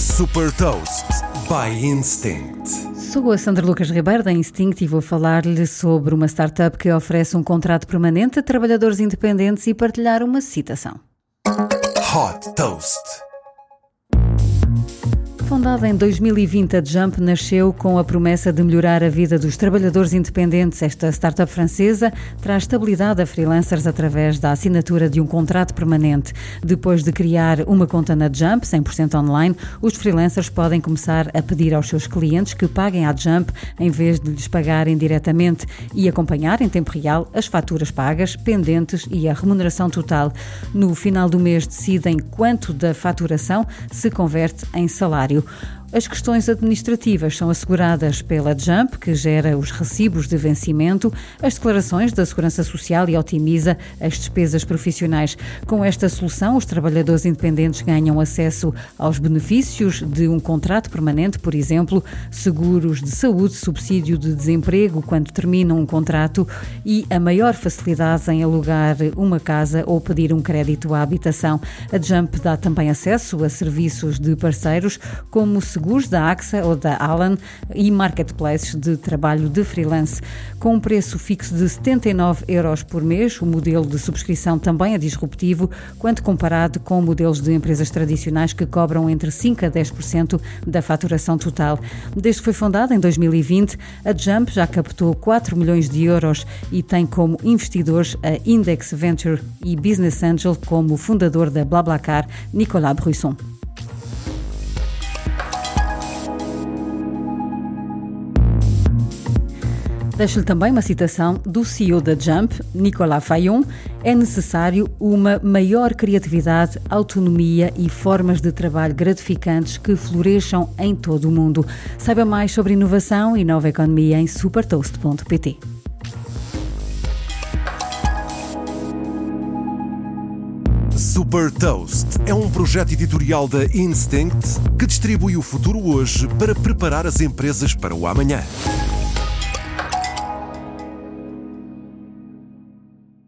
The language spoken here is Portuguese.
Super Toast by Instinct. Sou a Sandra Lucas Ribeiro da Instinct e vou falar-lhe sobre uma startup que oferece um contrato permanente a trabalhadores independentes e partilhar uma citação. Hot Toast. Fundada em 2020, a Jump nasceu com a promessa de melhorar a vida dos trabalhadores independentes. Esta startup francesa traz estabilidade a freelancers através da assinatura de um contrato permanente. Depois de criar uma conta na Jump, 100% online, os freelancers podem começar a pedir aos seus clientes que paguem à Jump em vez de lhes pagarem diretamente e acompanhar em tempo real as faturas pagas, pendentes e a remuneração total. No final do mês decidem quanto da faturação se converte em salário apoio as questões administrativas são asseguradas pela Jump, que gera os recibos de vencimento, as declarações da Segurança Social e otimiza as despesas profissionais. Com esta solução, os trabalhadores independentes ganham acesso aos benefícios de um contrato permanente, por exemplo, seguros de saúde, subsídio de desemprego quando terminam um contrato e a maior facilidade em alugar uma casa ou pedir um crédito à habitação. A Jump dá também acesso a serviços de parceiros como seguros da AXA ou da Alan e marketplaces de trabalho de freelance. Com um preço fixo de 79 euros por mês, o modelo de subscrição também é disruptivo quando comparado com modelos de empresas tradicionais que cobram entre 5% a 10% da faturação total. Desde que foi fundada em 2020, a Jump já captou 4 milhões de euros e tem como investidores a Index Venture e Business Angel como fundador da BlaBlaCar, Nicolas Brusson. Deixo-lhe também uma citação do CEO da Jump, Nicolas Fayon. É necessário uma maior criatividade, autonomia e formas de trabalho gratificantes que floresçam em todo o mundo. Saiba mais sobre inovação e nova economia em supertoast.pt. Super Toast é um projeto editorial da Instinct que distribui o futuro hoje para preparar as empresas para o amanhã.